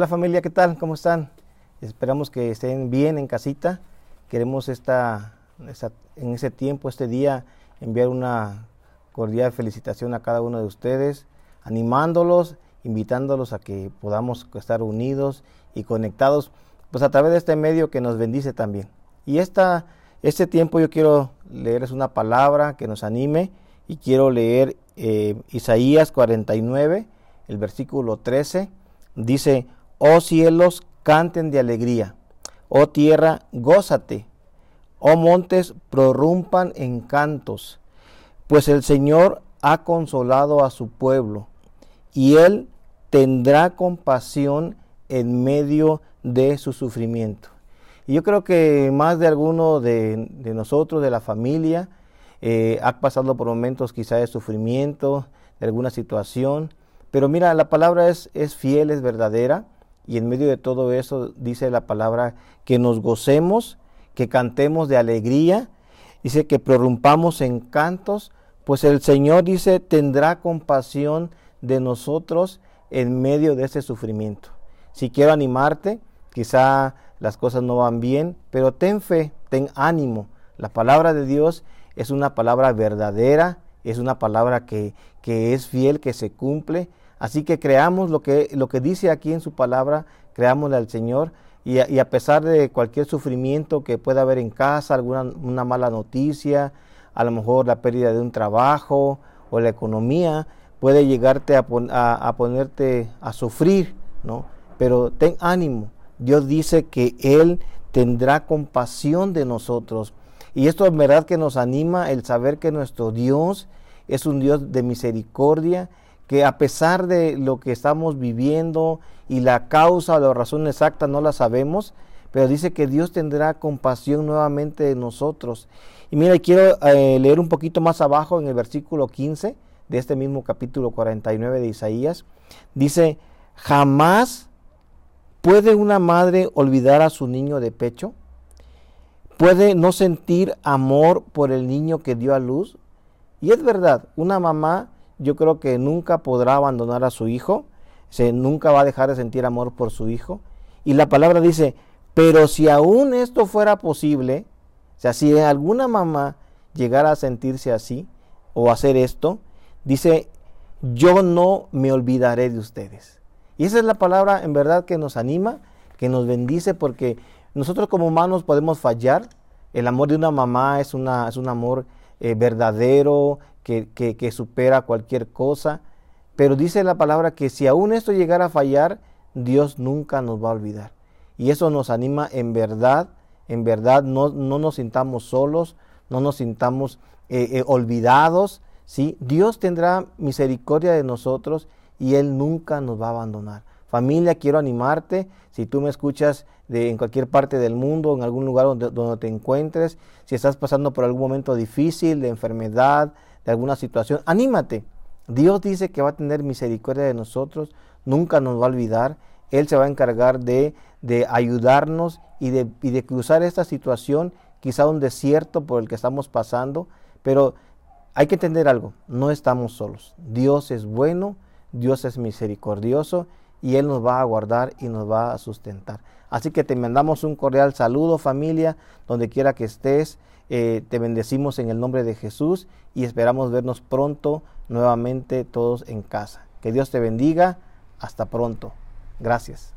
Hola familia, ¿qué tal? ¿Cómo están? Esperamos que estén bien en casita. Queremos esta, en ese tiempo, este día, enviar una cordial felicitación a cada uno de ustedes, animándolos, invitándolos a que podamos estar unidos y conectados, pues a través de este medio que nos bendice también. Y esta, este tiempo yo quiero leerles una palabra que nos anime y quiero leer eh, Isaías 49, el versículo 13. Dice, oh cielos, canten de alegría, oh tierra, gózate, oh montes, prorrumpan en cantos, pues el Señor ha consolado a su pueblo, y él tendrá compasión en medio de su sufrimiento. Y yo creo que más de alguno de, nosotros, de la familia, eh, ha pasado por momentos quizá de sufrimiento, de alguna situación, pero mira, la palabra es, es fiel, es verdadera, y en medio de todo eso dice la palabra que nos gocemos, que cantemos de alegría, dice que prorrumpamos en cantos, pues el Señor dice tendrá compasión de nosotros en medio de ese sufrimiento. Si quiero animarte, quizá las cosas no van bien, pero ten fe, ten ánimo. La palabra de Dios es una palabra verdadera, es una palabra que, que es fiel, que se cumple Así que creamos lo que, lo que dice aquí en su palabra, creámosle al Señor y a, pesar de cualquier sufrimiento que pueda haber en casa, alguna una mala noticia, a lo mejor la pérdida de un trabajo o la economía, puede llegarte a, a, ponerte a sufrir, ¿no? Pero ten ánimo, Dios dice que Él tendrá compasión de nosotros. Y esto es verdad que nos anima el saber que nuestro Dios es un Dios de misericordia que a pesar de lo que estamos viviendo y la causa o la razón exacta no la sabemos, pero dice que Dios tendrá compasión nuevamente de nosotros. Y mira, quiero eh, leer un poquito más abajo en el versículo 15 de este mismo capítulo 49 de Isaías. Dice, jamás puede una madre olvidar a su niño de pecho. Puede no sentir amor por el niño que dio a luz. Y es verdad, una mamá yo creo que nunca podrá abandonar a su hijo, se, nunca va a dejar de sentir amor por su hijo. Y la palabra dice, pero si aún esto fuera posible, o sea, si alguna mamá llegara a sentirse así o hacer esto, dice, yo no me olvidaré de ustedes. Y esa es la palabra en verdad que nos anima, que nos bendice, porque nosotros como humanos podemos fallar. El amor de una mamá es, una, es un amor eh, verdadero, que, supera cualquier cosa. Pero dice la palabra que si aún esto llegara a fallar, Dios nunca nos va a olvidar. Y eso nos anima en verdad, en verdad no, no nos sintamos solos, no nos sintamos eh, eh, olvidados. ¿sí? Dios tendrá misericordia de nosotros y Él nunca nos va a abandonar. Familia, quiero animarte, si tú me escuchas de, en cualquier parte del mundo, en algún lugar donde, te encuentres, si estás pasando por algún momento difícil, de enfermedad, de alguna situación, anímate. Dios dice que va a tener misericordia de nosotros, nunca nos va a olvidar. Él se va a encargar de, de ayudarnos y de, y de cruzar esta situación, quizá un desierto por el que estamos pasando, pero hay que entender algo, no estamos solos. Dios es bueno, Dios es misericordioso y Él nos va a guardar y nos va a sustentar. Así que te mandamos un cordial saludo familia, donde quiera que estés. Eh, te bendecimos en el nombre de Jesús y esperamos vernos pronto nuevamente todos en casa. Que Dios te bendiga. Hasta pronto. Gracias.